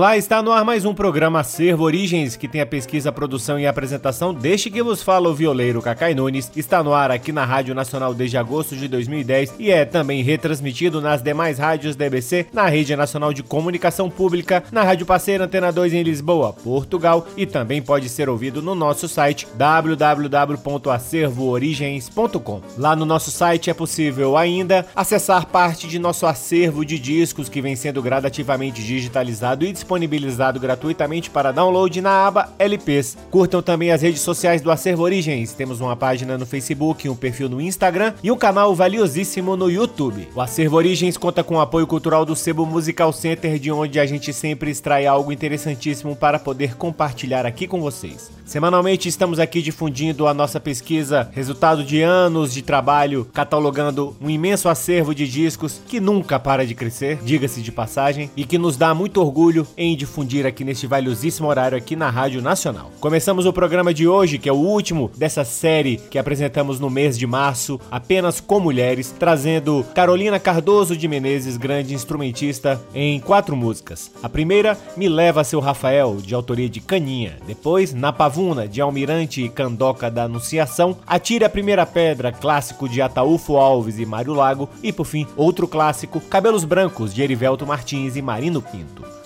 Olá, está no ar mais um programa Acervo Origens, que tem a pesquisa, produção e apresentação deste que vos fala o violeiro Cacai Nunes. Está no ar aqui na Rádio Nacional desde agosto de 2010 e é também retransmitido nas demais rádios da na Rede Nacional de Comunicação Pública, na Rádio Parceira Antena 2 em Lisboa, Portugal e também pode ser ouvido no nosso site www.acervoorigens.com. Lá no nosso site é possível ainda acessar parte de nosso acervo de discos que vem sendo gradativamente digitalizado e disponibilizado gratuitamente para download na aba LPs. Curtam também as redes sociais do Acervo Origens. Temos uma página no Facebook, um perfil no Instagram e um canal valiosíssimo no YouTube. O Acervo Origens conta com o apoio cultural do Sebo Musical Center, de onde a gente sempre extrai algo interessantíssimo para poder compartilhar aqui com vocês. Semanalmente estamos aqui difundindo a nossa pesquisa, resultado de anos de trabalho, catalogando um imenso acervo de discos que nunca para de crescer, diga-se de passagem, e que nos dá muito orgulho em difundir aqui neste valiosíssimo horário aqui na Rádio Nacional. Começamos o programa de hoje, que é o último dessa série que apresentamos no mês de março, apenas com mulheres, trazendo Carolina Cardoso de Menezes, grande instrumentista, em quatro músicas. A primeira, Me Leva Seu Rafael, de autoria de Caninha. Depois, Na Pavuna de Almirante e Candoca da Anunciação, Atire a Primeira Pedra, clássico de Ataúfo Alves e Mário Lago, e por fim, outro clássico, Cabelos Brancos, de Erivelto Martins e Marino Pinto.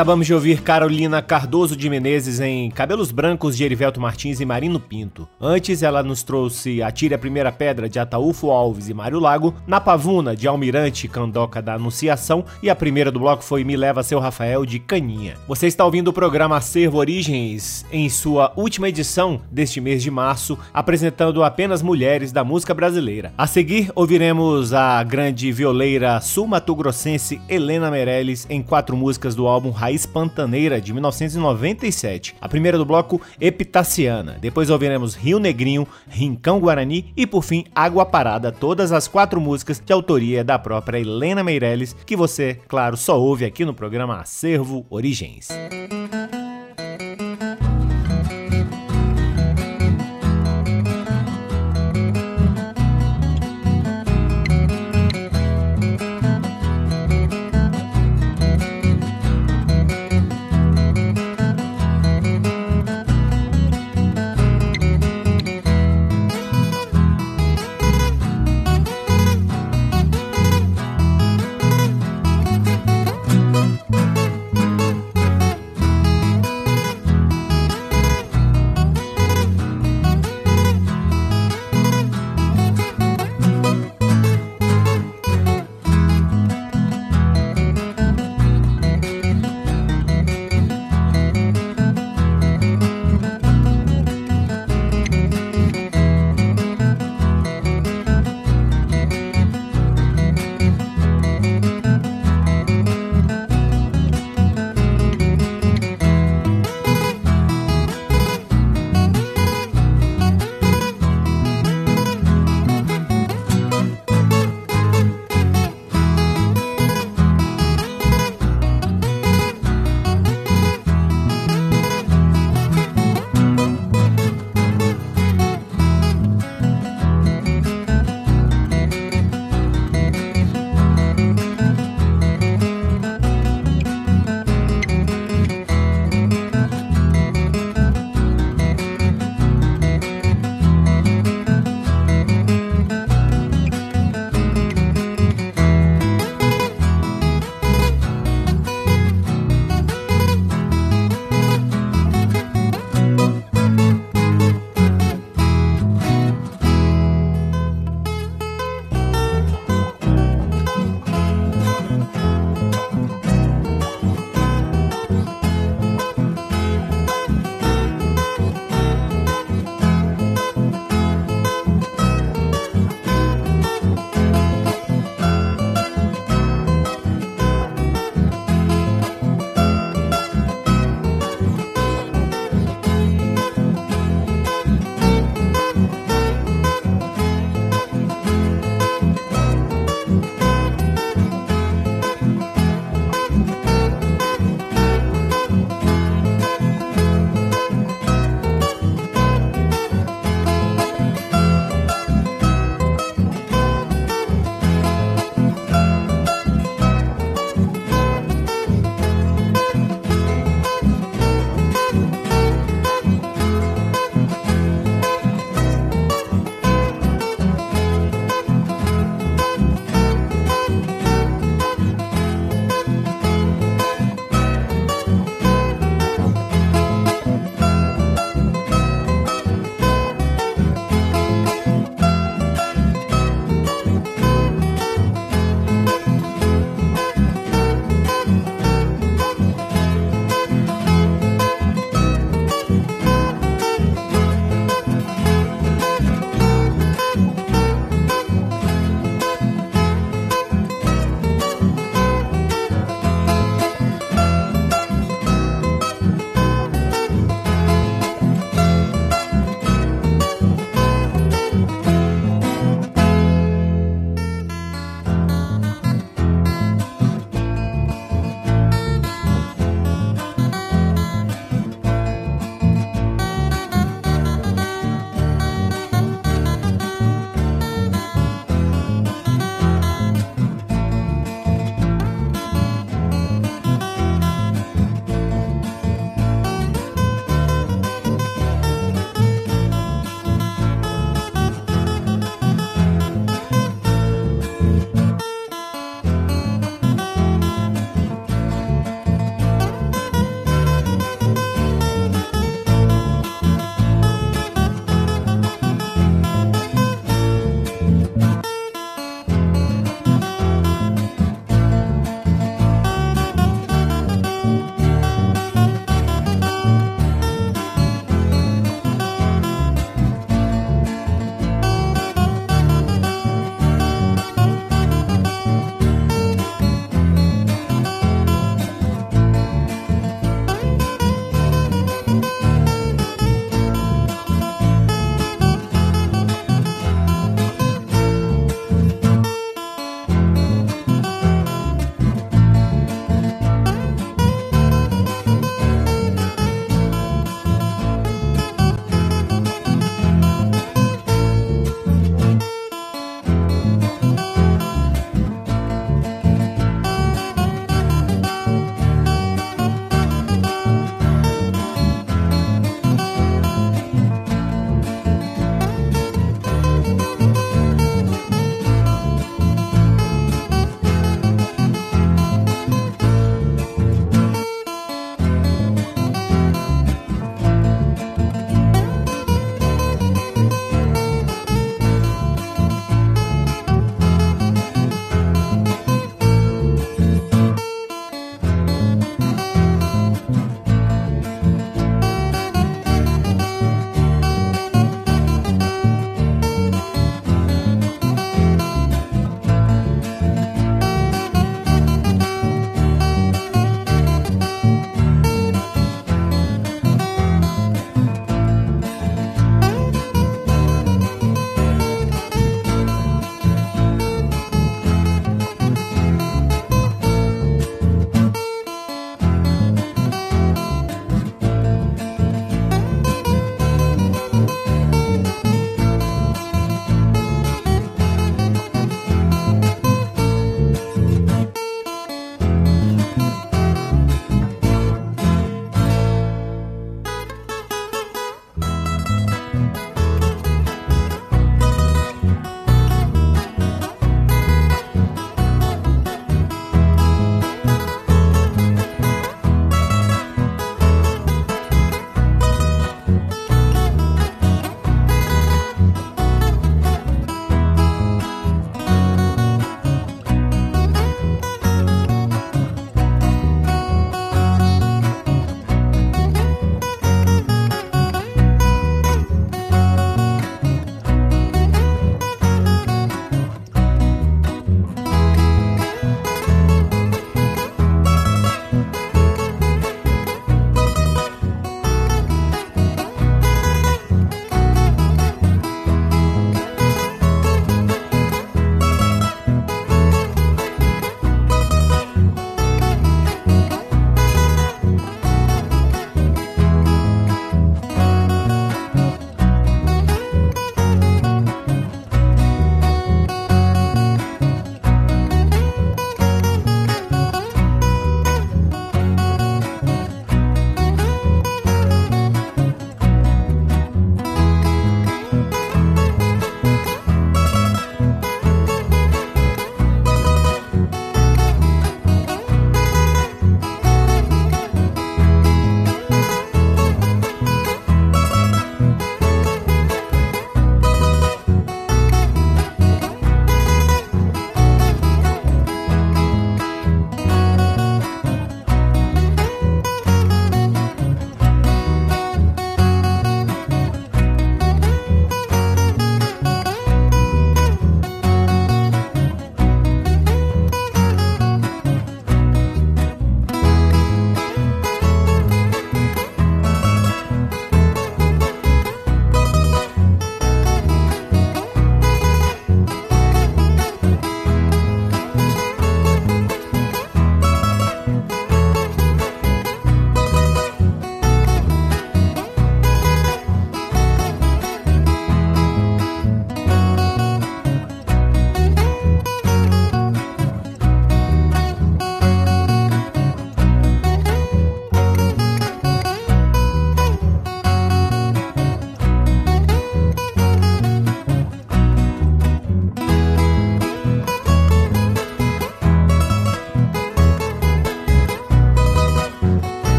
Acabamos de ouvir Carolina Cardoso de Menezes em Cabelos Brancos de Erivelto Martins e Marino Pinto. Antes, ela nos trouxe Atire a Primeira Pedra de Ataúfo Alves e Mário Lago, Na Pavuna de Almirante Candoca da Anunciação e a primeira do bloco foi Me Leva Seu Rafael de Caninha. Você está ouvindo o programa Acervo Origens em sua última edição deste mês de março, apresentando apenas mulheres da música brasileira. A seguir, ouviremos a grande violeira sul-mato-grossense Helena Meirelles em quatro músicas do álbum Raiz Pantaneira, de 1997. A primeira do bloco, Epitaciana. Depois ouviremos Rio Negrinho, Rincão Guarani e, por fim, Água Parada, todas as quatro músicas de autoria da própria Helena Meirelles, que você, claro, só ouve aqui no programa Acervo Origens.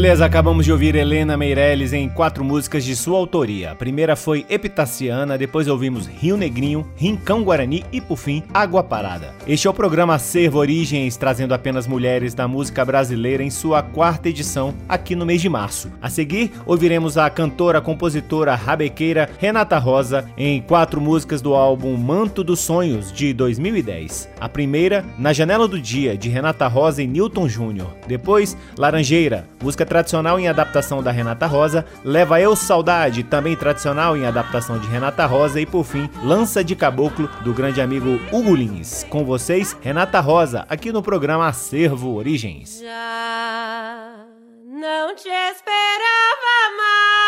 Beleza, acabamos de ouvir Helena Meirelles em quatro músicas de sua autoria. A primeira foi Epitaciana, depois ouvimos Rio Negrinho, Rincão Guarani e, por fim, Água Parada. Este é o programa Acervo Origens, trazendo apenas mulheres da música brasileira em sua quarta edição, aqui no mês de março. A seguir, ouviremos a cantora, compositora, rabequeira Renata Rosa em quatro músicas do álbum Manto dos Sonhos, de 2010. A primeira, Na Janela do Dia, de Renata Rosa e Newton Júnior. Depois, Laranjeira, música tradicional em adaptação da Renata Rosa, Leva Eu Saudade, também tradicional em adaptação de Renata Rosa, e por fim, Lança de Caboclo, do grande amigo Hugo Lins. Com vocês, Renata Rosa, aqui no programa Acervo Origens. Já não te esperava mais.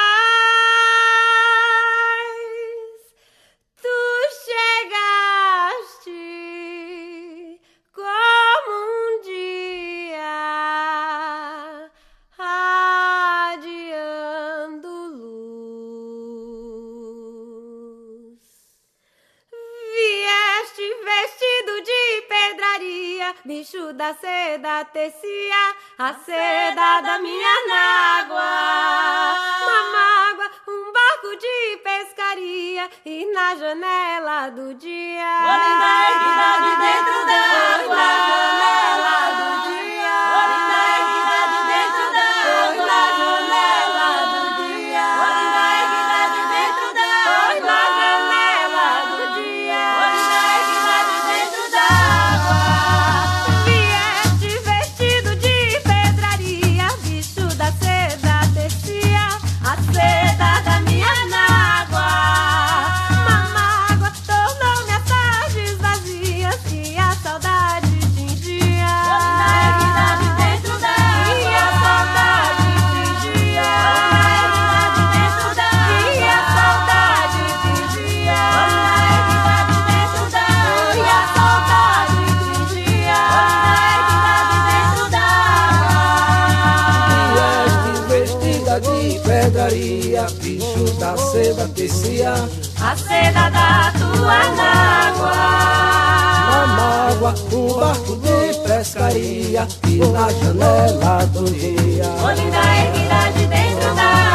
Bicho da seda tecia a seda da minha nágua. Uma mágoa, um barco de pescaria e na janela do dia. Olha de dentro d'água. Na janela do dia. Seda tecia a seda da tua mágoa. Na mágoa, um barco de pescaria e na janela do dia. Olho da erguida de dentro da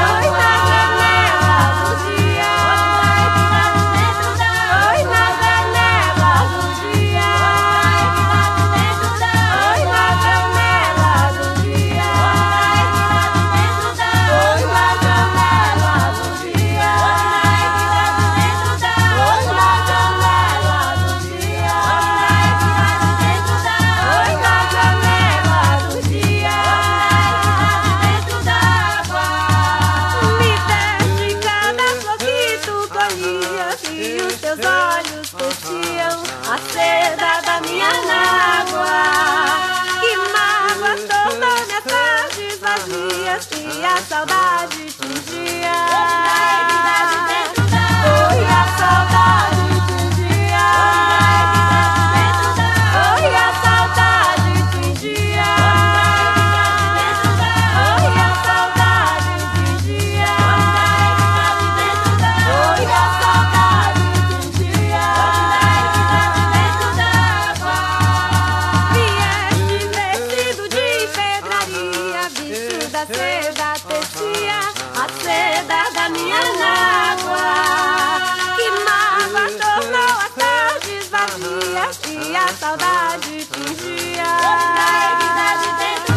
a seda tecia a seda da minha mágoa. Que mágoa tornou as tardes vazias e a saudade fingia. realidade dentro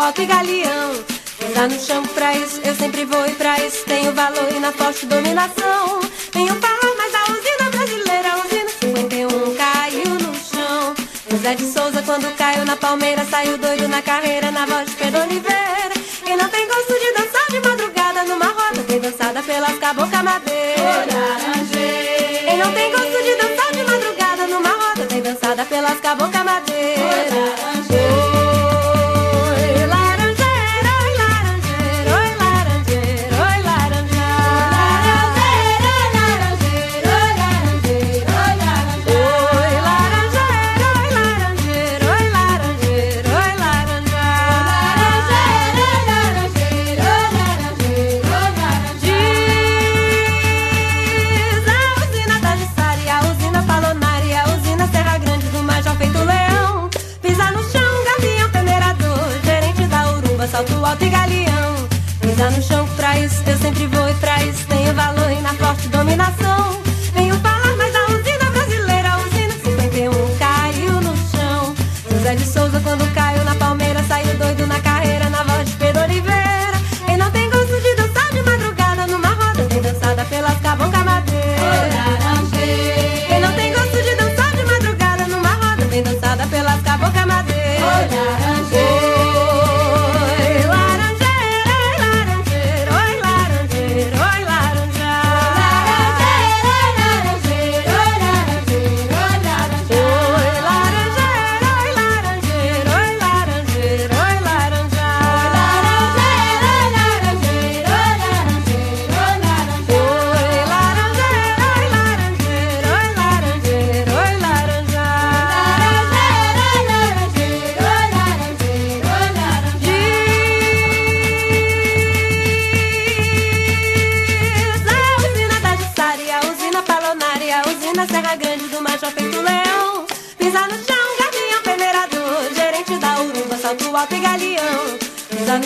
alto e galeão. Pisar no chão pra isso, eu sempre vou e pra isso tenho valor e na forte dominação. Venho falar mais da usina brasileira, a usina 51 caiu no chão. José de Souza, quando caiu na palmeira, saiu doido na carreira, na voz de Pedro Oliveira. Quem não tem gosto de dançar de madrugada numa roda, tem dançada pelas cabocas madeira. Quem não tem gosto de dançar de madrugada numa roda, tem dançada pelas cabocas madeira.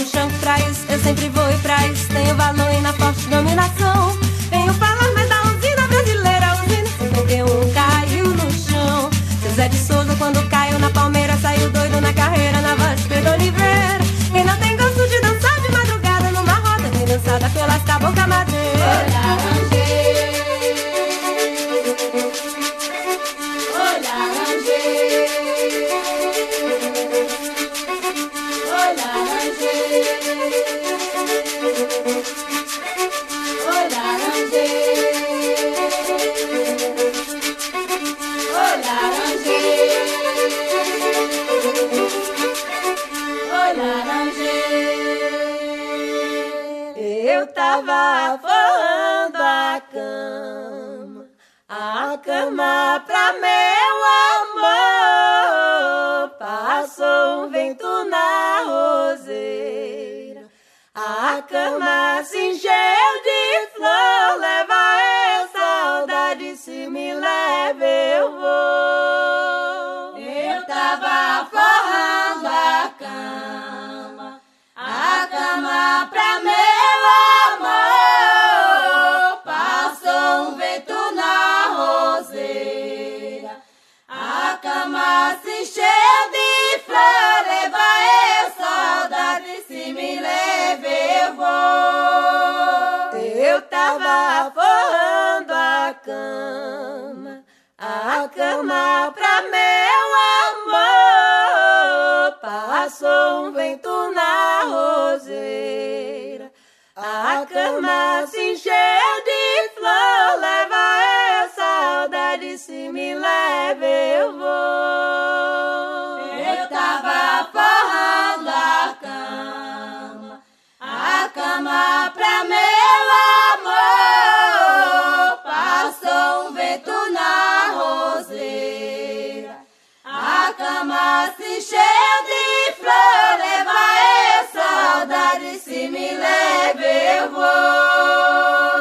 no chão traz, eu sempre vou. cama, a cama pra meu amor. Passou um vento na roseira, a cama se encheu de flor. Leva eu saudade, se me leva eu vou. Eu tava forrando a cama, a cama pra meu amor. Passa um vento na roseira, a cama se encheu de flor, leva eu saudade, se me leva eu vou.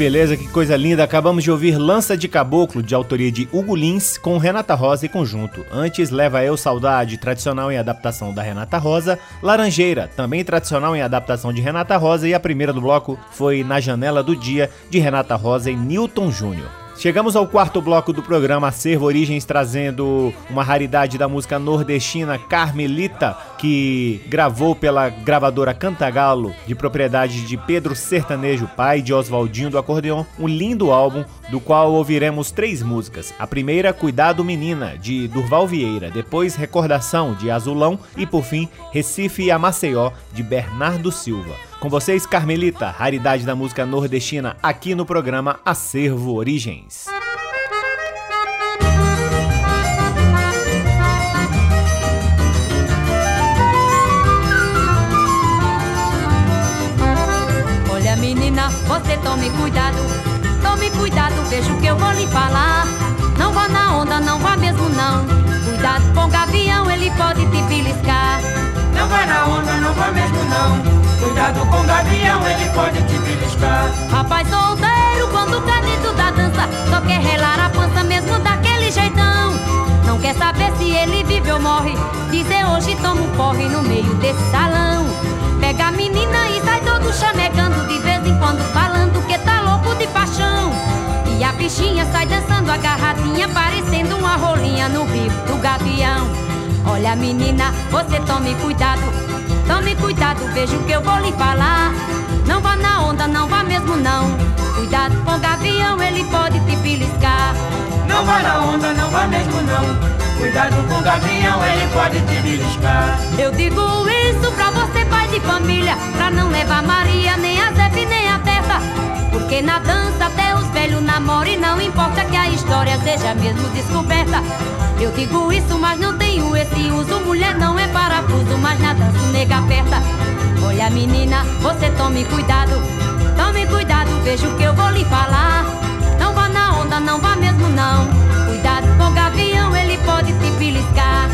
Beleza, que coisa linda. Acabamos de ouvir Lança de Caboclo, de autoria de Hugo Lins, com Renata Rosa e conjunto. Antes, Leva Eu Saudade, tradicional em adaptação da Renata Rosa. Laranjeira, também tradicional em adaptação de Renata Rosa. E a primeira do bloco foi Na Janela do Dia, de Renata Rosa e Newton Júnior. Chegamos ao quarto bloco do programa Acervo Origens, trazendo uma raridade da música nordestina Carmelita, que gravou pela gravadora Cantagalo, de propriedade de Pedro Sertanejo, pai de Oswaldinho do Acordeon, um lindo álbum do qual ouviremos três músicas. A primeira, Cuidado Menina, de Durval Vieira, depois Recordação, de Azulão e por fim Recife e Maceió, de Bernardo Silva. Com vocês, Carmelita, raridade da música nordestina, aqui no programa Acervo Origens. Olha, menina, você tome cuidado, tome cuidado, veja o que eu vou lhe falar. Não vá na onda, não vá mesmo não. Cuidado com o gavião, ele pode te beliscar. Não vá na onda, Cuidado com o gavião, ele pode te beliscar. Rapaz solteiro, quando cai dentro da dança, só quer relar a pança mesmo daquele jeitão. Não quer saber se ele vive ou morre. Dizer hoje toma um porre no meio desse salão. Pega a menina e sai todo chamegando, de vez em quando falando que tá louco de paixão. E a bichinha sai dançando agarradinha, parecendo uma rolinha no bico do gavião. Olha menina, você tome cuidado Tome cuidado, veja o que eu vou lhe falar. Não vá na onda, não vá mesmo não. Cuidado com o gavião, ele pode te beliscar. Não vá na onda, não vá mesmo não. Cuidado com o gavião, ele pode te beliscar. Eu digo isso pra você, pai de família, pra não levar Maria, nem a Zé nem a Berta. Porque na dança até os velhos namoram e não importa que a história seja mesmo descoberta. Eu digo isso, mas não tenho esse uso. Mulher não é parafuso, mas na dança o nega aperta. Olha, menina, você tome cuidado. Tome cuidado, veja o que eu vou lhe falar. Não vá na onda, não vá mesmo não. Cuidado com o gavião, ele pode te beliscar.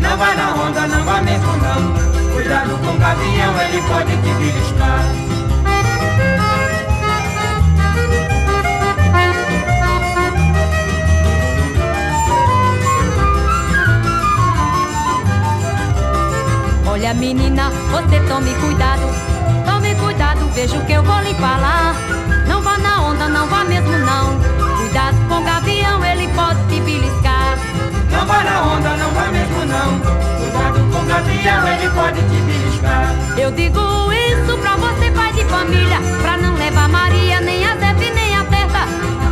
Não vá na onda, não vá mesmo não. Cuidado com o gavião, ele pode te beliscar. Olha menina, você tome cuidado, tome cuidado, veja o que eu vou lhe falar. Não vá na onda, não vá mesmo não. Cuidado com o gavião, ele pode te beliscar. Não vá na onda, não vá mesmo não. Cuidado com o gavião, ele pode te beliscar. Eu digo isso pra você, pai de família, pra não levar Maria, nem a Zé nem a Berta.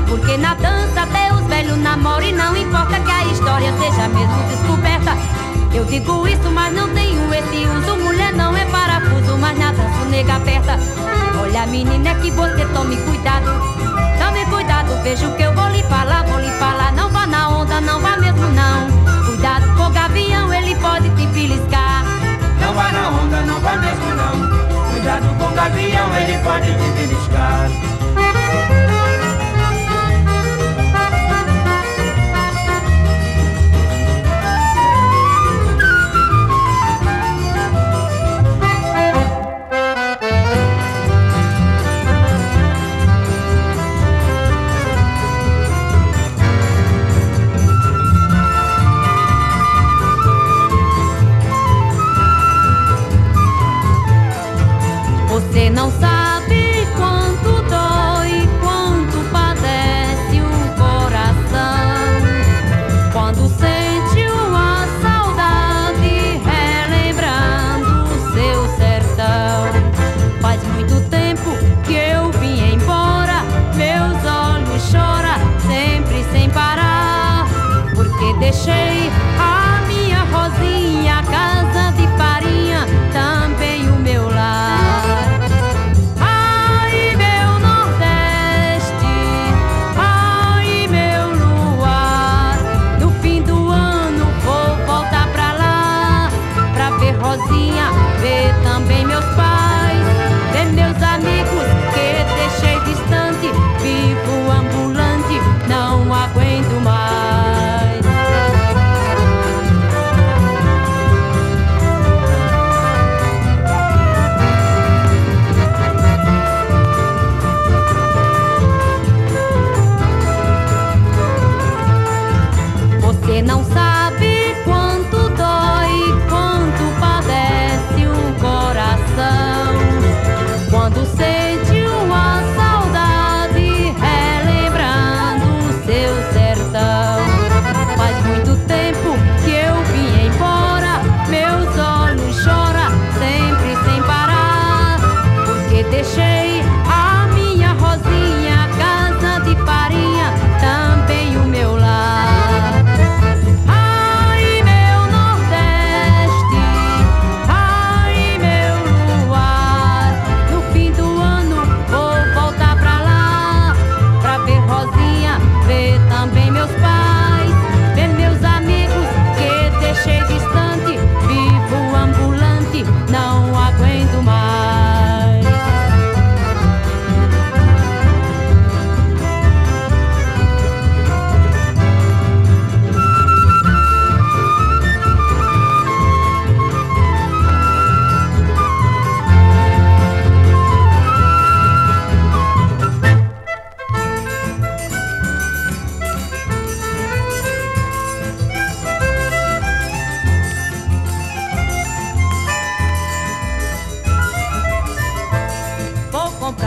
Porque na dança até os velhos namoram e não importa que a história seja mesmo descoberta. Eu digo isso, mas não tenho esse uso. Mulher não é parafuso, mas na dança nega aperta. Olha, menina, que você tome cuidado. Tome cuidado, veja o que eu vou lhe falar. Vou lhe falar, não vá na onda, não vá mesmo não. Cuidado com o gavião, ele pode te beliscar. Não vá na onda, não vá mesmo não. Cuidado com o gavião, ele pode te beliscar.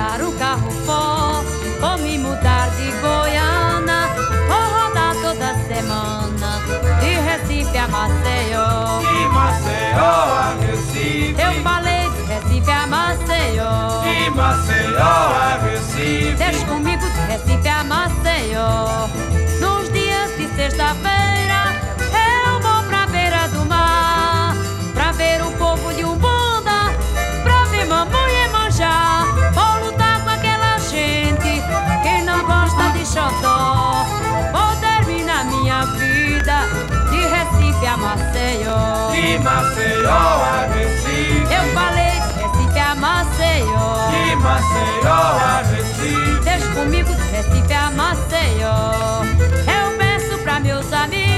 deixar o carro fora, ou me mudar de Goiânia, ou rodar toda semana, de Recife a Maceió. De Maceió a Recife. Eu falei de Recife a Maceió. De Maceió a Recife. Deixa comigo de Recife a Maceió, nos dias de sexta-feira. De Maceió a Recife. Eu falei Recife a Maceió. De Maceió a Recife. Deixa comigo Recife a Maceió. Eu peço pra meus amigos,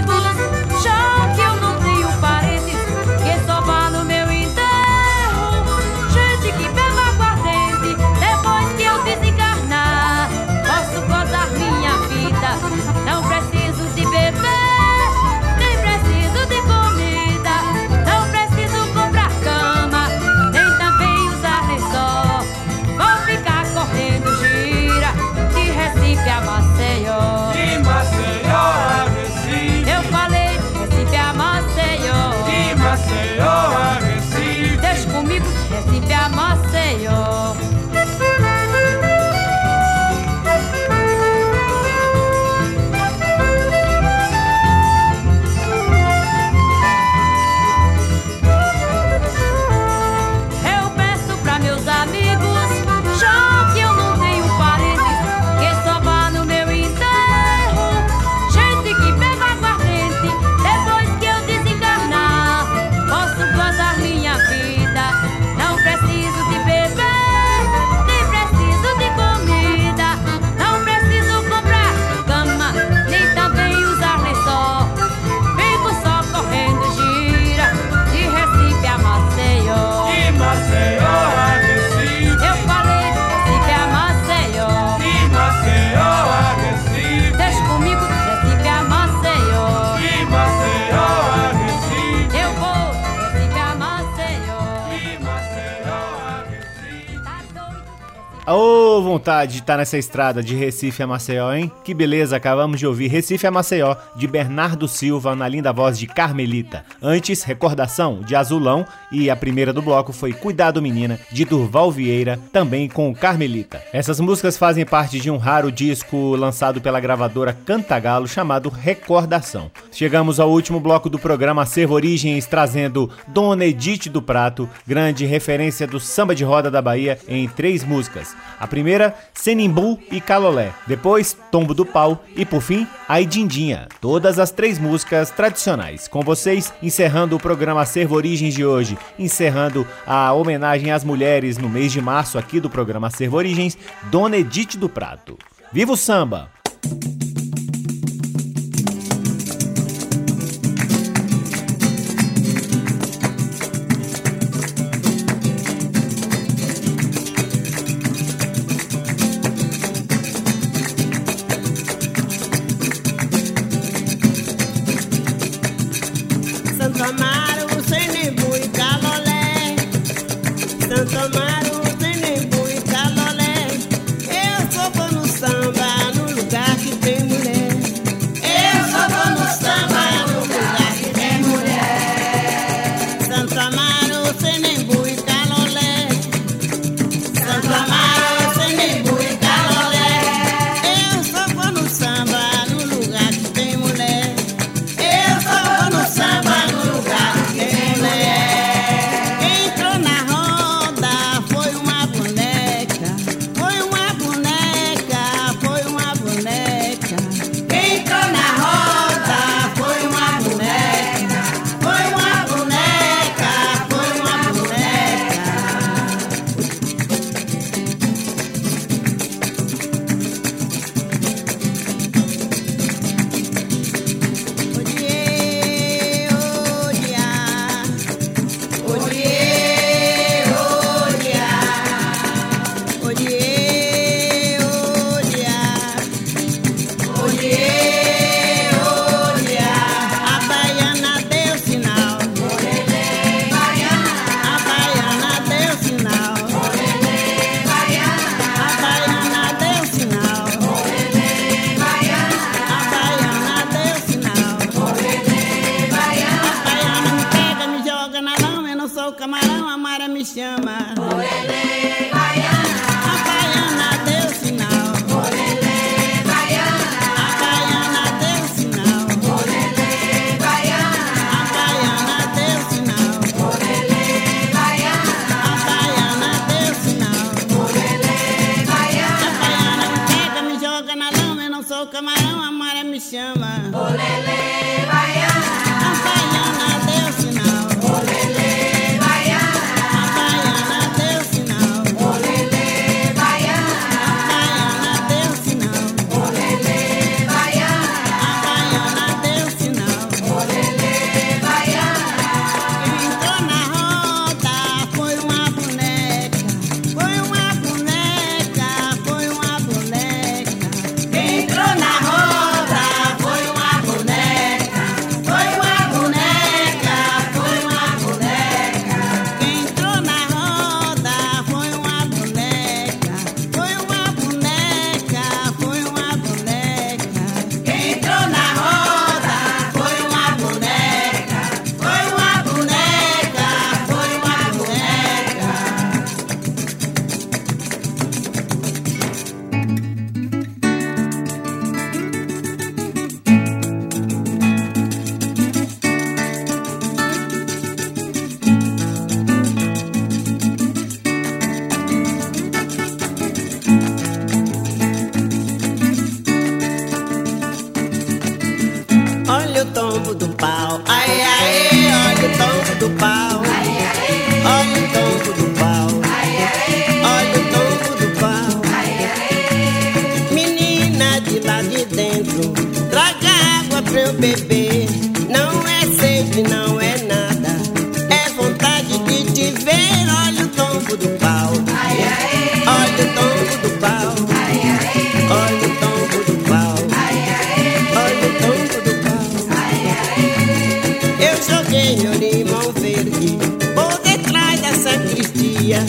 Vontade de estar nessa estrada de Recife a Maceió, hein? Que beleza, acabamos de ouvir Recife a Maceió, de Bernardo Silva, na linda voz de Carmelita. Antes, Recordação, de Azulão, e a primeira do bloco foi Cuidado Menina, de Durval Vieira, também com Carmelita. Essas músicas fazem parte de um raro disco lançado pela gravadora Cantagalo, chamado Recordação. Chegamos ao último bloco do programa Acervo Origens, trazendo Dona Edith do Prato, grande referência do samba de roda da Bahia, em três músicas. A primeira, Senimbu e Calolé. Depois, Tombo do Pau. E por fim, Aidindinha. Todas as três músicas tradicionais. Com vocês, encerrando o programa Acervo Origens de hoje, encerrando a homenagem às mulheres no mês de março aqui do programa Acervo Origens, Dona Edith do Prato. Viva o samba! Santo Amaro, Senembu e Calolé. bebê. Não é sede, não é nada. É vontade de te ver. Olha o tombo do pau. Olha o tombo do pau. Olha o tombo do pau. Olha o tombo do pau. Eu joguei o limão verde por detrás da sacristia.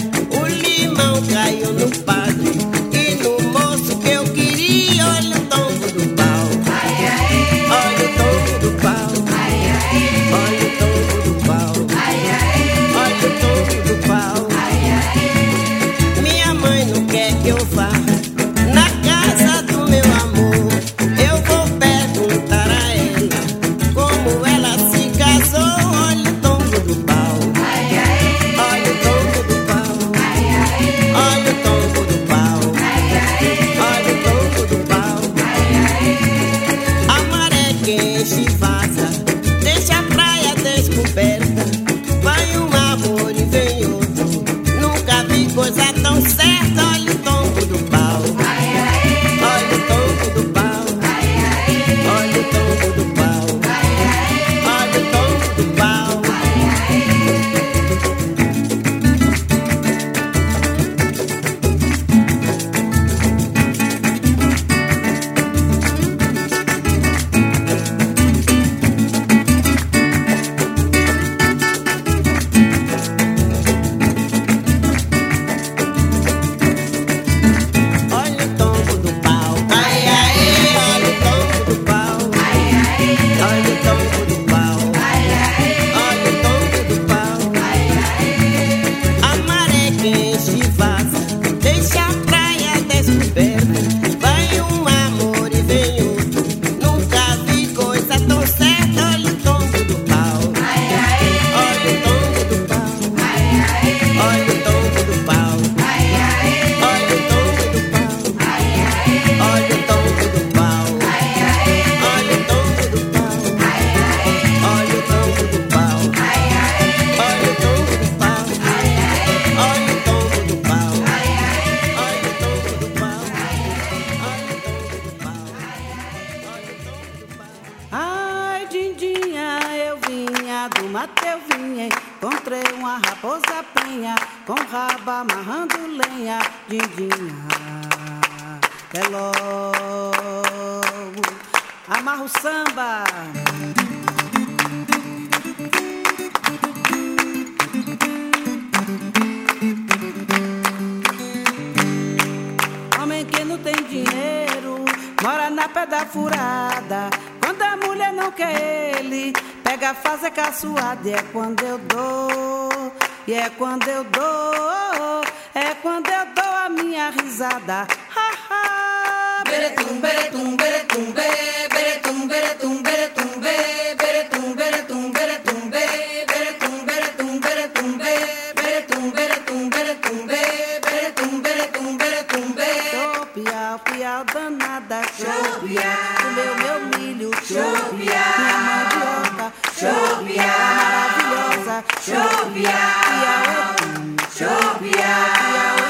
Chopia, chopia, chopia.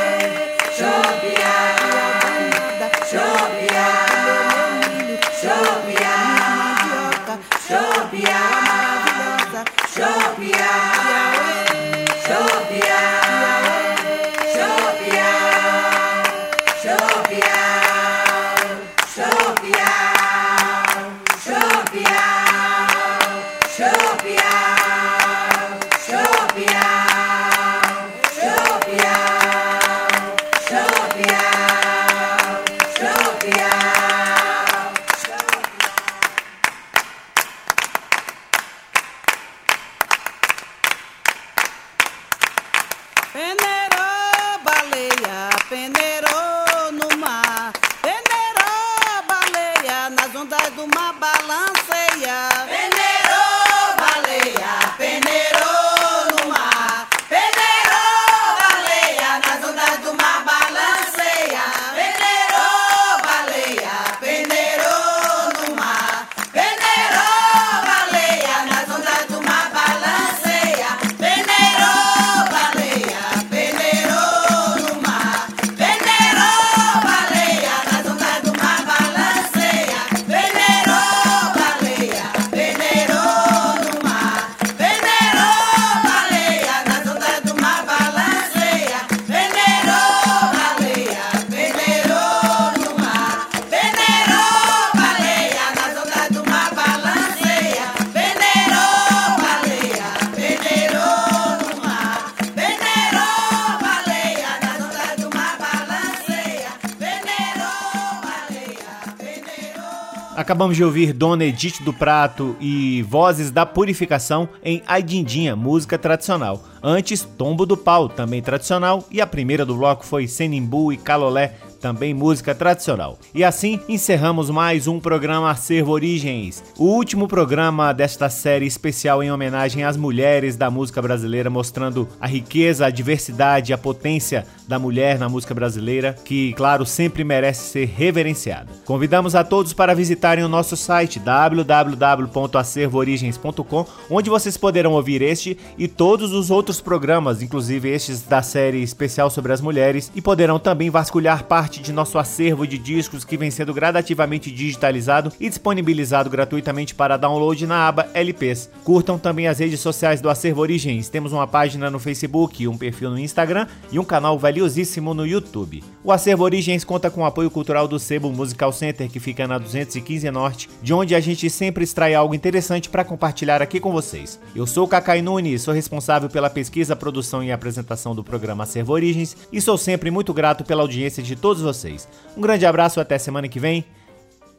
Acabamos de ouvir Dona Edith do Prato e Vozes da Purificação em Aidindinha, música tradicional. Antes, Tombo do Pau, também tradicional, e a primeira do bloco foi Senimbu e Calolé, também música tradicional. E assim encerramos mais um programa Acervo Origens, o último programa desta série especial em homenagem às mulheres da música brasileira, mostrando a riqueza, a diversidade, a potência da mulher na música brasileira, que, claro, sempre merece ser reverenciada. Convidamos a todos para visitarem o nosso site www.acervoorigens.com, onde vocês poderão ouvir este e todos os outros programas, inclusive estes da série especial sobre as mulheres, e poderão também vasculhar parte de nosso acervo de discos que vem sendo gradativamente digitalizado e disponibilizado gratuitamente para download na aba LPs. Curtam também as redes sociais do Acervo Origens. Temos uma página no Facebook, um perfil no Instagram e um canal valiosíssimo no YouTube. O Acervo Origens conta com o apoio cultural do Sebo Musical Center, que fica na 215 Norte, de onde a gente sempre extrai algo interessante para compartilhar aqui com vocês. Eu sou o Cacai Nunes, sou responsável pela pesquisa, produção e apresentação do programa Acervo Origens e sou sempre muito grato pela audiência de todos todos vocês. Um grande abraço, até semana que vem.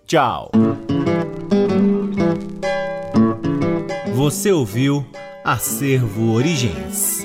Tchau. Você ouviu Acervo Origens.